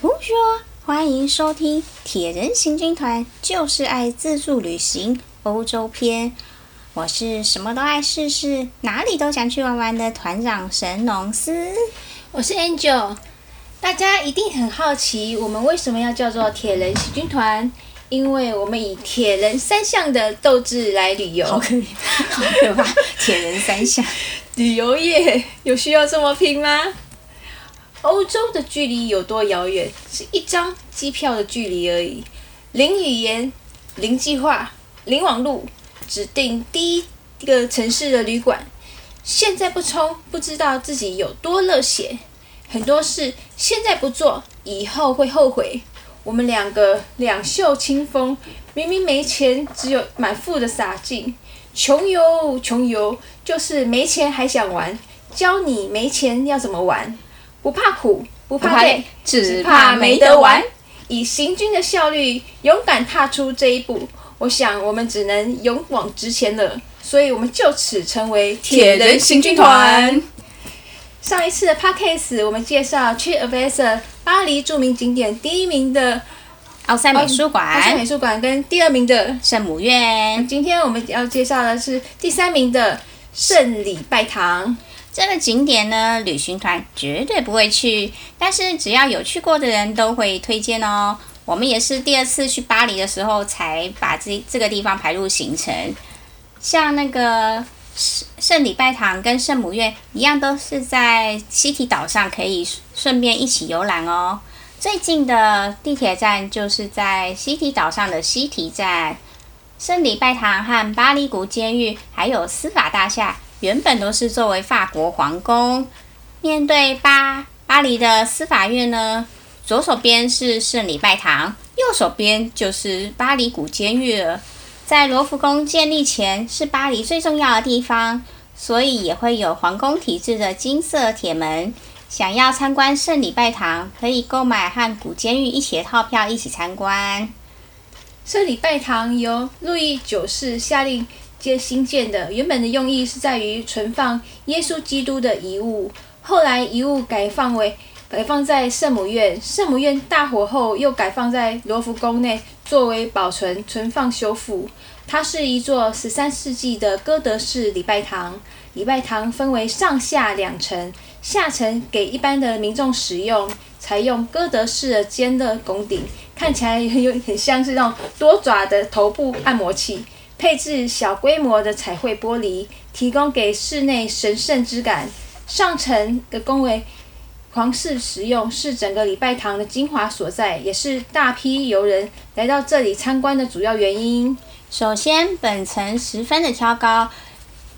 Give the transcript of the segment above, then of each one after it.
同学，欢迎收听《铁人行军团》，就是爱自助旅行欧洲篇。我是什么都爱试试，哪里都想去玩玩的团长神农司。我是 Angel。大家一定很好奇，我们为什么要叫做铁人行军团？因为我们以铁人三项的斗志来旅游。好可怜，好可怕！铁人三项，旅游业有需要这么拼吗？欧洲的距离有多遥远？是一张机票的距离而已。零语言，零计划，零网路，指定第一个城市的旅馆。现在不冲，不知道自己有多热血。很多事现在不做，以后会后悔。我们两个两袖清风，明明没钱，只有满腹的洒劲。穷游，穷游，就是没钱还想玩。教你没钱要怎么玩。不怕苦，不怕累，只怕没得玩。以行军的效率，勇敢踏出这一步。我想，我们只能勇往直前了。所以，我们就此成为铁人行军团。上一次的 podcast，我们介绍 TripAdvisor 巴黎著名景点第一名的奥赛美术馆，奥赛美术馆跟第二名的圣母院。今天我们要介绍的是第三名的圣礼拜堂。这个景点呢，旅行团绝对不会去，但是只要有去过的人都会推荐哦。我们也是第二次去巴黎的时候，才把这这个地方排入行程。像那个圣圣礼拜堂跟圣母院一样，都是在西堤岛上，可以顺便一起游览哦。最近的地铁站就是在西堤岛上的西堤站。圣礼拜堂和巴黎谷监狱还有司法大厦。原本都是作为法国皇宫，面对巴巴黎的司法院呢，左手边是圣礼拜堂，右手边就是巴黎古监狱了。在罗浮宫建立前是巴黎最重要的地方，所以也会有皇宫体制的金色铁门。想要参观圣礼拜堂，可以购买和古监狱一起的套票一起参观。圣礼拜堂由路易九世下令。皆新建的，原本的用意是在于存放耶稣基督的遗物，后来遗物改放为改放在圣母院，圣母院大火后又改放在罗浮宫内，作为保存、存放、修复。它是一座十三世纪的哥德式礼拜堂，礼拜堂分为上下两层，下层给一般的民众使用，采用哥德式的尖的拱顶，看起来很有很像是那种多爪的头部按摩器。配置小规模的彩绘玻璃，提供给室内神圣之感。上层的供为皇室使用，是整个礼拜堂的精华所在，也是大批游人来到这里参观的主要原因。首先，本层十分的挑高，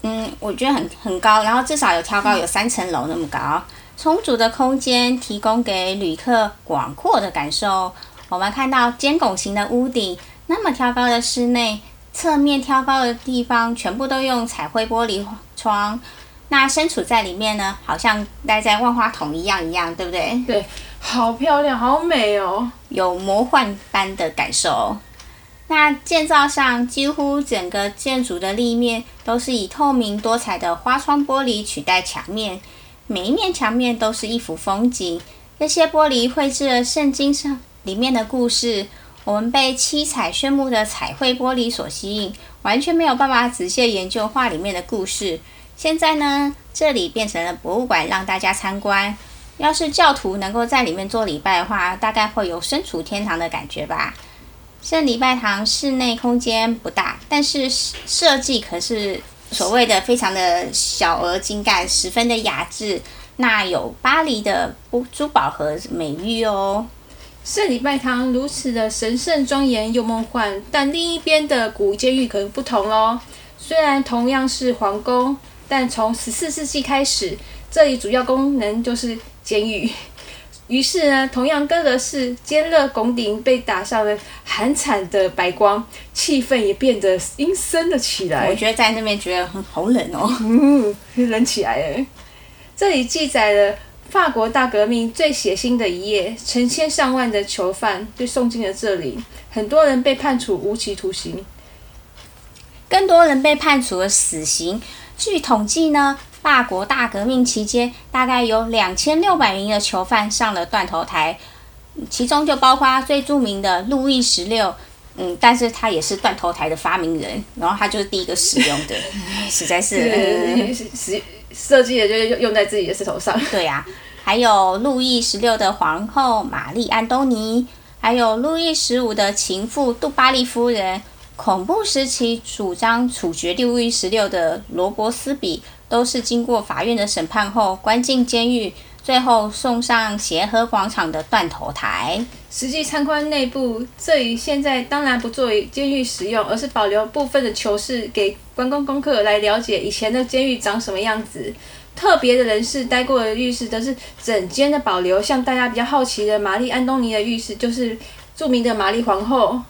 嗯，我觉得很很高，然后至少有挑高有三层楼那么高，充足的空间提供给旅客广阔的感受。我们看到尖拱形的屋顶，那么挑高的室内。侧面挑高的地方全部都用彩绘玻璃窗，那身处在里面呢，好像待在万花筒一样一样，对不对？对，好漂亮，好美哦，有魔幻般的感受。那建造上几乎整个建筑的立面都是以透明多彩的花窗玻璃取代墙面，每一面墙面都是一幅风景。这些玻璃绘制了圣经上里面的故事。我们被七彩炫目的彩绘玻璃所吸引，完全没有办法仔细研究画里面的故事。现在呢，这里变成了博物馆，让大家参观。要是教徒能够在里面做礼拜的话，大概会有身处天堂的感觉吧。圣礼拜堂室内空间不大，但是设计可是所谓的非常的小而精干，十分的雅致。那有巴黎的珠宝和美誉哦。圣礼拜堂如此的神圣庄严又梦幻，但另一边的古监狱可能不同哦。虽然同样是皇宫，但从十四世纪开始，这里主要功能就是监狱。于是呢，同样哥德式尖锐拱顶被打上了寒惨的白光，气氛也变得阴森了起来。我觉得在那边觉得很好冷哦，嗯，冷起来了。这里记载了。法国大革命最血腥的一夜，成千上万的囚犯被送进了这里，很多人被判处无期徒刑，更多人被判处了死刑。据统计呢，法国大革命期间大概有两千六百名的囚犯上了断头台，其中就包括最著名的路易十六，嗯，但是他也是断头台的发明人，然后他就是第一个使用的，实在是设设计的就是用在自己的石头上。对呀、还有路易十六的皇后玛丽安东尼，还有路易十五的情妇杜巴利夫人，恐怖时期主张处决路易十六的罗伯斯比，都是经过法院的审判后关进监狱。最后送上协和广场的断头台。实际参观内部，这里现在当然不作为监狱使用，而是保留部分的囚室给观光功课来了解以前的监狱长什么样子。特别的人士待过的浴室都是整间的保留。像大家比较好奇的玛丽安东尼的浴室，就是著名的玛丽皇后。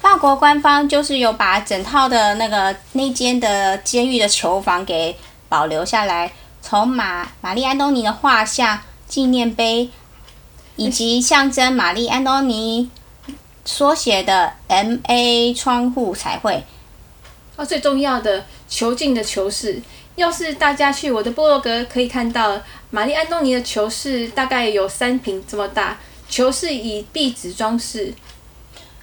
法国官方就是有把整套的那个那间的监狱的囚房给保留下来。从玛玛丽安东尼的画像、纪念碑，以及象征玛丽安东尼缩写的 M A 窗户彩绘。哦，最重要的囚禁的囚室，要是大家去我的部落格可以看到，玛丽安东尼的囚室大概有三坪这么大，囚室以壁纸装饰。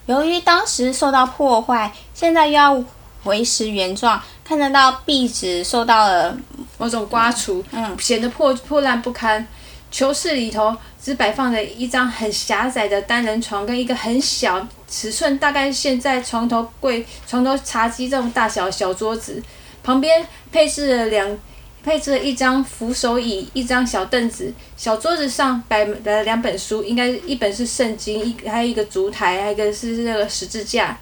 由于当时受到破坏，现在又要维持原状，看得到壁纸受到了。某种刮除，嗯，显得破破烂不堪。囚室里头只摆放着一张很狭窄的单人床，跟一个很小尺寸，大概现在床头柜、床头茶几这种大小小桌子。旁边配置了两，配置了一张扶手椅，一张小凳子。小桌子上摆了两本书，应该一本是圣经，一还有一个烛台，还有一个是那个十字架。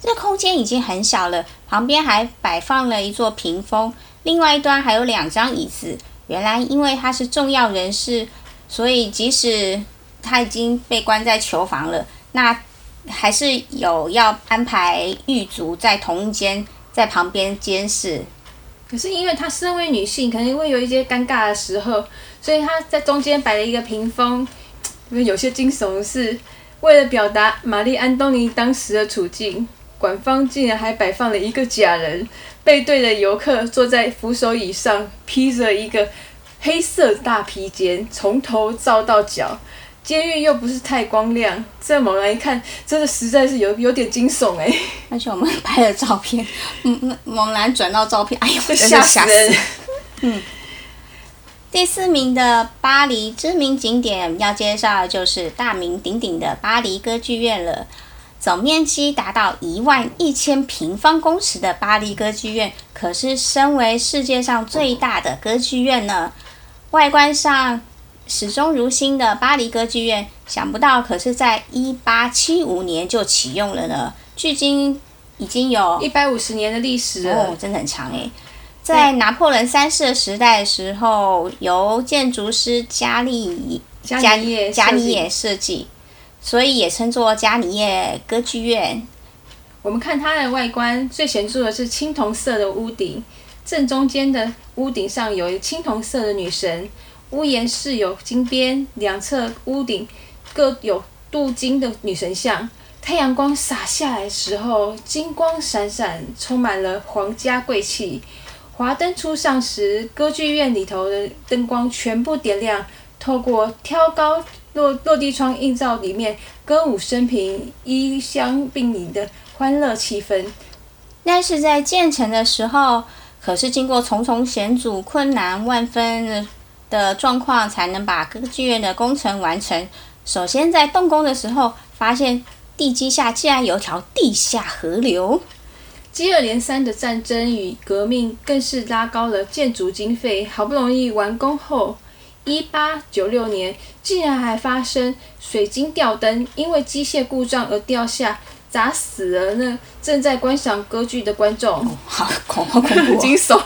这空间已经很小了，旁边还摆放了一座屏风。另外一端还有两张椅子。原来因为他是重要人士，所以即使他已经被关在囚房了，那还是有要安排狱卒在同一间，在旁边监视。可是因为他身为女性，可能会有一些尴尬的时候，所以他在中间摆了一个屏风。因为有些惊悚的是，为了表达玛丽安东尼当时的处境，馆方竟然还摆放了一个假人。背对着游客坐在扶手椅上，披着一个黑色大披肩，从头照到脚。监狱又不是太光亮，这猛然一看，真的实在是有有点惊悚哎！而且我们拍了照片，嗯，猛然转到照片，哎呦，吓死人！嗯，第四名的巴黎知名景点要介绍的就是大名鼎鼎的巴黎歌剧院了。总面积达到一万一千平方公尺的巴黎歌剧院，可是身为世界上最大的歌剧院呢。外观上始终如新的巴黎歌剧院，想不到可是在一八七五年就启用了呢。距今已经有一百五十年的历史了，哦，真的很长诶。在拿破仑三世的时代的时候，由建筑师加利加加尼耶设计。所以也称作加尼耶歌剧院。我们看它的外观，最显著的是青铜色的屋顶，正中间的屋顶上有一个青铜色的女神，屋檐饰有金边，两侧屋顶各有镀金的女神像。太阳光洒下来的时候，金光闪闪，充满了皇家贵气。华灯初上时，歌剧院里头的灯光全部点亮，透过挑高。落落地窗映照里面歌舞升平、衣香鬓影的欢乐气氛。但是在建成的时候，可是经过重重险阻、困难万分的状况，才能把歌剧院的工程完成。首先在动工的时候，发现地基下竟然有条地下河流。接二连三的战争与革命，更是拉高了建筑经费。好不容易完工后。一八九六年，竟然还发生水晶吊灯因为机械故障而掉下，砸死了那正在观赏歌剧的观众。哦、好恐怖，恐怖，惊悚！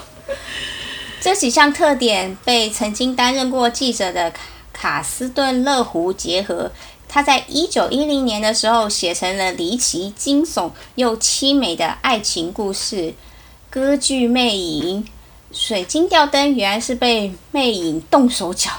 这几项特点被曾经担任过记者的卡斯顿勒胡结合，他在一九一零年的时候写成了离奇、惊悚又凄美的爱情故事《歌剧魅影》。水晶吊灯原来是被魅影动手脚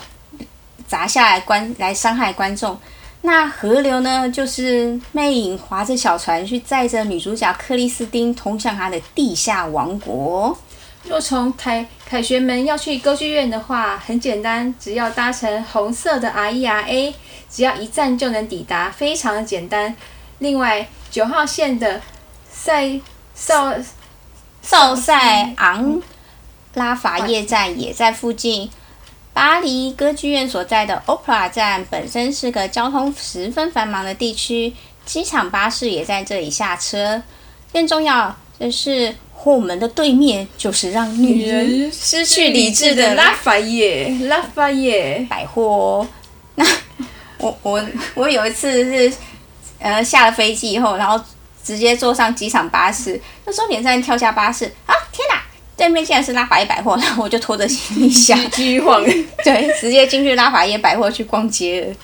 砸下来观来伤害观众。那河流呢？就是魅影划着小船去载着女主角克里斯汀通向她的地下王国。若从凯凯旋门要去歌剧院的话，很简单，只要搭乘红色的 RERA，只要一站就能抵达，非常的简单。另外，九号线的塞少少塞昂拉法叶站也在附近。巴黎歌剧院所在的 Opera 站本身是个交通十分繁忙的地区，机场巴士也在这里下车。更重要的是，后门的对面就是让女人失去理智的拉法叶拉法叶百货。那 我我我有一次是呃下了飞机以后，然后直接坐上机场巴士，那终点站跳下巴士啊！天哪，对面竟然是拉法叶百货，然后我就拖着行李箱 继续晃，对，直接进去拉法叶百货去逛街了。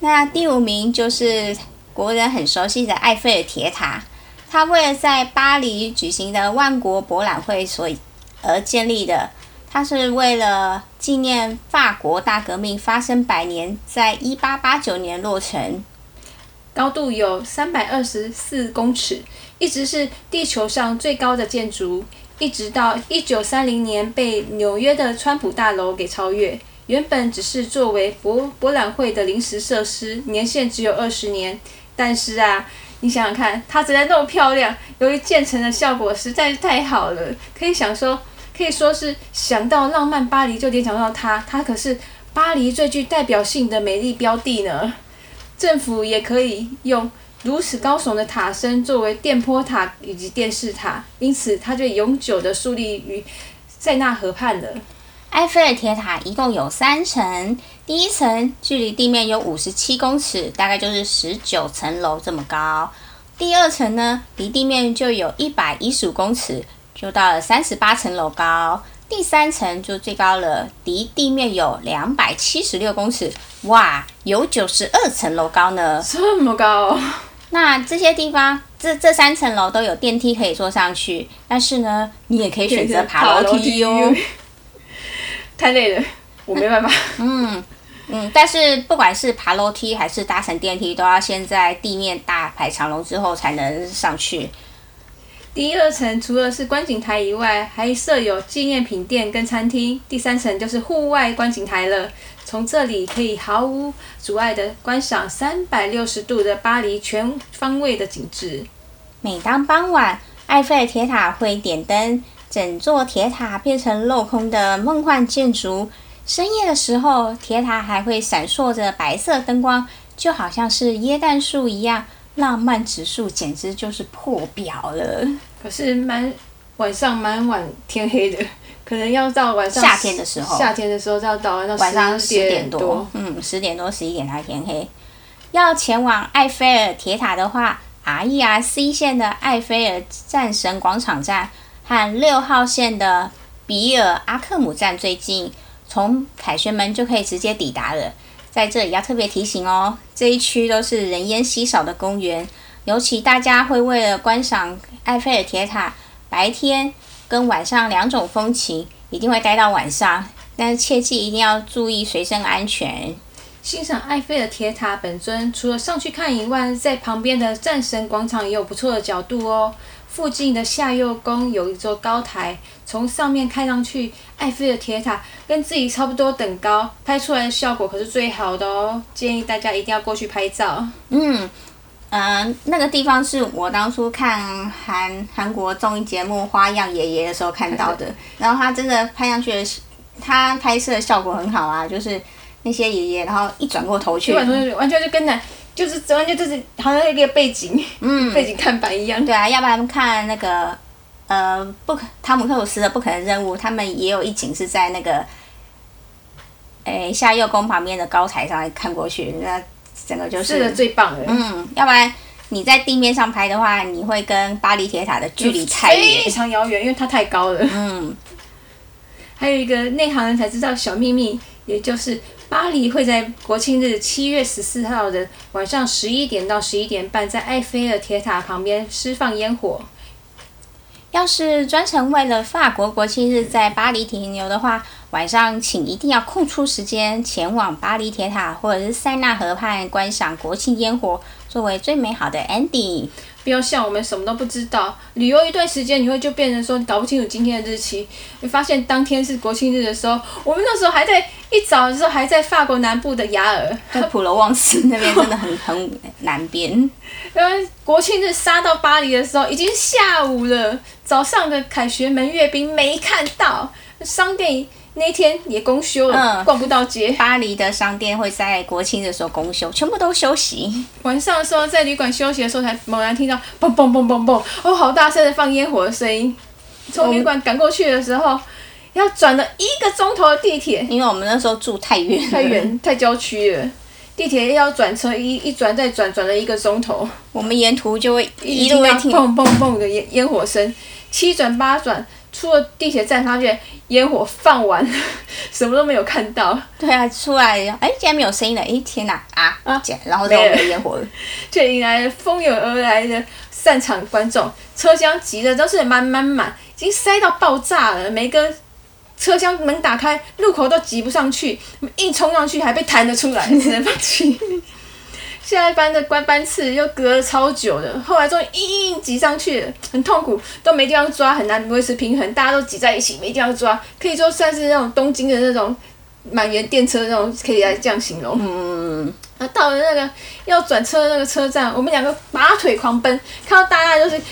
那第五名就是国人很熟悉的埃菲尔铁塔。它为了在巴黎举行的万国博览会所而建立的，它是为了纪念法国大革命发生百年，在一八八九年落成，高度有三百二十四公尺，一直是地球上最高的建筑，一直到一九三零年被纽约的川普大楼给超越。原本只是作为博博览会的临时设施，年限只有二十年，但是啊。你想想看，它实在那么漂亮，由于建成的效果实在是太好了，可以想说，可以说是想到浪漫巴黎就联想到它，它可是巴黎最具代表性的美丽标的呢。政府也可以用如此高耸的塔身作为电波塔以及电视塔，因此它就永久的树立于塞纳河畔了。埃菲尔铁塔一共有三层，第一层距离地面有五十七公尺，大概就是十九层楼这么高。第二层呢，离地面就有一百一十五公尺，就到了三十八层楼高。第三层就最高了，离地面有两百七十六公尺，哇，有九十二层楼高呢！这么高？那这些地方，这这三层楼都有电梯可以坐上去，但是呢，你也可以选择爬楼梯哦。太累了，我没办法。嗯嗯，但是不管是爬楼梯还是搭乘电梯，都要先在地面大排长龙之后才能上去。第二层除了是观景台以外，还设有纪念品店跟餐厅。第三层就是户外观景台了，从这里可以毫无阻碍的观赏三百六十度的巴黎全方位的景致。每当傍晚，埃菲尔铁塔会点灯。整座铁塔变成镂空的梦幻建筑。深夜的时候，铁塔还会闪烁着白色灯光，就好像是耶诞树一样，浪漫指数简直就是破表了。可是蛮晚上蛮晚天黑的，可能要到晚上夏天的时候，夏天的时候要到晚上十点多，嗯，十点多十一点才天黑。要前往埃菲尔铁塔的话，RER C 线的埃菲尔战神广场站。和六号线的比尔阿克姆站最近，从凯旋门就可以直接抵达了。在这里要特别提醒哦，这一区都是人烟稀少的公园，尤其大家会为了观赏埃菲尔铁塔，白天跟晚上两种风情，一定会待到晚上。但是切记一定要注意随身安全。欣赏埃菲尔铁塔本尊，除了上去看以外，在旁边的战神广场也有不错的角度哦。附近的夏佑宫有一座高台，从上面看上去，艾菲尔铁塔跟自己差不多等高，拍出来的效果可是最好的哦。建议大家一定要过去拍照。嗯，嗯、呃，那个地方是我当初看韩韩国综艺节目《花样爷爷》的时候看到的，然后他真的拍上去的，他拍摄的效果很好啊，就是那些爷爷，然后一转过头去，完全就跟那。就是完全就是好像一个背景，嗯，背景看板一样。对啊，要不然看那个呃，不可汤姆克鲁斯的不可能任务，他们也有一景是在那个，诶、欸，夏佑宫旁边的高台上看过去，那整个就是，是的最棒的。嗯，要不然你在地面上拍的话，你会跟巴黎铁塔的距离太远，非常遥远，因为它太高了。嗯，还有一个内行人才知道小秘密，也就是。巴黎会在国庆日七月十四号的晚上十一点到十一点半，在埃菲尔铁塔旁边释放烟火。要是专程为了法国国庆日在巴黎停留的话，晚上请一定要空出时间前往巴黎铁塔或者是塞纳河畔观赏国庆烟火，作为最美好的 ending。不要像我们什么都不知道，旅游一段时间，你会就变成说你搞不清楚今天的日期。你发现当天是国庆日的时候，我们那时候还在一早的时候还在法国南部的雅尔，在普罗旺斯那边真的很很南边。因 为国庆日杀到巴黎的时候已经下午了，早上的凯旋门阅兵没看到，商店。那天也公休了，嗯、逛不到街。巴黎的商店会在国庆的时候公休，全部都休息。晚上的时候在旅馆休息的时候，才猛然听到嘣嘣嘣嘣嘣，哦，好大声的放烟火的声音。从旅馆赶过去的时候，哦、要转了一个钟头的地铁，因为我们那时候住太远，太远，太郊区了。地铁要转车，一一转再转，转了一个钟头。我们沿途就会一路听到砰砰砰的烟烟火声，七转八转。出了地铁站，发现烟火放完，什么都没有看到。对啊，出来哎，竟然没有声音了！哎，天哪啊啊！然后就没有烟火了，却迎 来了蜂拥而来的散场观众，车厢挤的都是满满满，已经塞到爆炸了。每个车厢门打开，路口都挤不上去，硬冲上去还被弹得出来，只能放弃。下一班的关班次又隔了超久的，后来终于硬硬挤上去了，很痛苦，都没地方抓，很难维持平衡，大家都挤在一起，没地方抓，可以说算是那种东京的那种满员电车那种，可以来这样形容。嗯，然后到了那个要转车的那个车站，我们两个拔腿狂奔，看到大家就是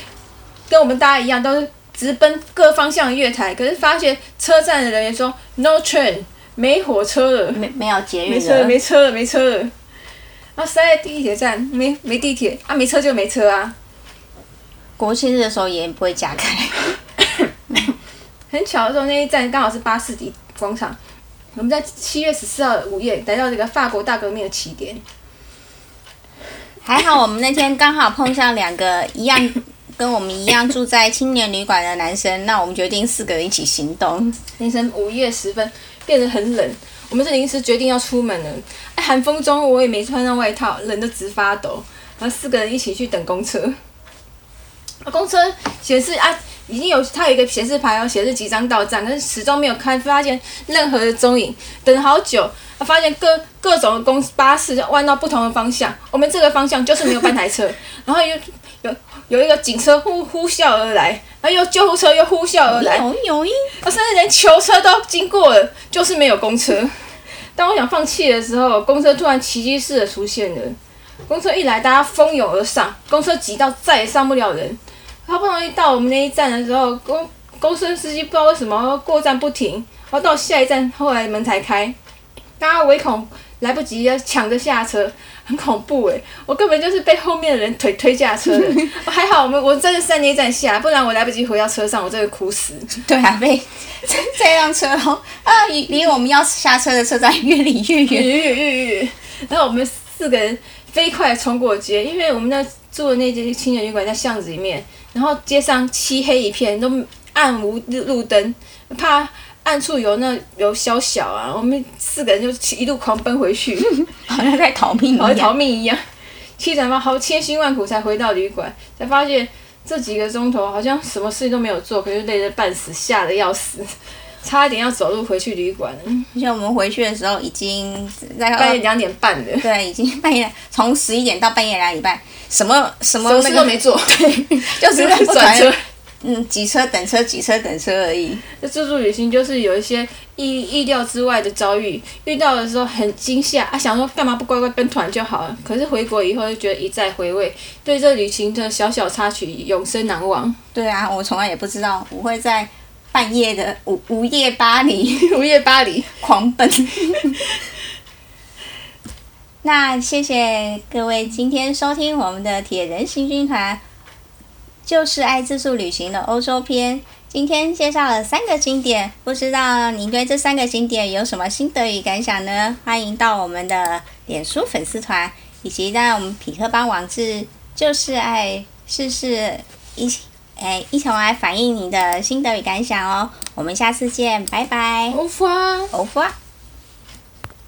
跟我们大家一样，都是直奔各方向的月台，可是发现车站的人员说 “no train”，没火车了，没没有捷运了，没车，没车了，没车了。啊，塞在地铁站，没没地铁啊，没车就没车啊。国庆日的时候也不会加开。很巧的时候，那一站刚好是巴士底广场。我们在七月十四号午夜来到这个法国大革命的起点。还好我们那天刚好碰上两个一样跟我们一样住在青年旅馆的男生，那我们决定四个人一起行动。凌晨午夜时分，变得很冷。我们是临时决定要出门的，哎，寒风中我也没穿上外套，冷得直发抖。然后四个人一起去等公车，公车显示啊，已经有它有一个显示牌哦，显示即将到站，但是始终没有开发现任何的踪影。等好久，发现各各种公巴士弯到不同的方向，我们这个方向就是没有半台车，然后有有有一个警车呼呼啸而来，然后又救护车又呼啸而来，有有有，甚至连囚车都经过了，就是没有公车。当我想放弃的时候，公车突然奇迹似的出现了。公车一来，大家蜂拥而上，公车挤到再也上不了人。好不容易到我们那一站的时候，公公车司机不知道为什么过站不停，然后到下一站，后来门才开，大家唯恐来不及，要抢着下车。很恐怖诶，我根本就是被后面的人推推下车的。还好我们我真的在那站下，不然我来不及回到车上，我真的哭死。对啊，被 这辆车哦啊，离我们要下车的车站越离越远，越越越远。然后我们四个人飞快冲过街，因为我们那住的那间青年旅馆在巷子里面，然后街上漆黑一片，都暗无路灯，怕。暗处有那有小小啊，我们四个人就一路狂奔回去，好像在逃命，好像逃命一样。七转八，好千辛万苦才回到旅馆，才发现这几个钟头好像什么事情都没有做，可是累得半死，吓得要死，差一点要走路回去旅馆。而且我们回去的时候已经在半夜两点半了，对，已经半夜从十一点到半夜两点半，什么什么、那个、什么事都没做，对，就是在转车。嗯，挤车等车，挤车等车而已。那自助旅行就是有一些意意料之外的遭遇，遇到的时候很惊吓啊，想说干嘛不乖乖跟团就好了。可是回国以后就觉得一再回味，对这旅行的小小插曲永生难忘。对啊，我从来也不知道我会在半夜的午 午夜巴黎，午夜巴黎狂奔。那谢谢各位今天收听我们的铁人行军团。就是爱自助旅行的欧洲篇，今天介绍了三个景点，不知道您对这三个景点有什么心得与感想呢？欢迎到我们的脸书粉丝团，以及在我们匹克邦网志，就是爱试试一起，哎，一起来反映你的心得与感想哦。我们下次见，拜拜。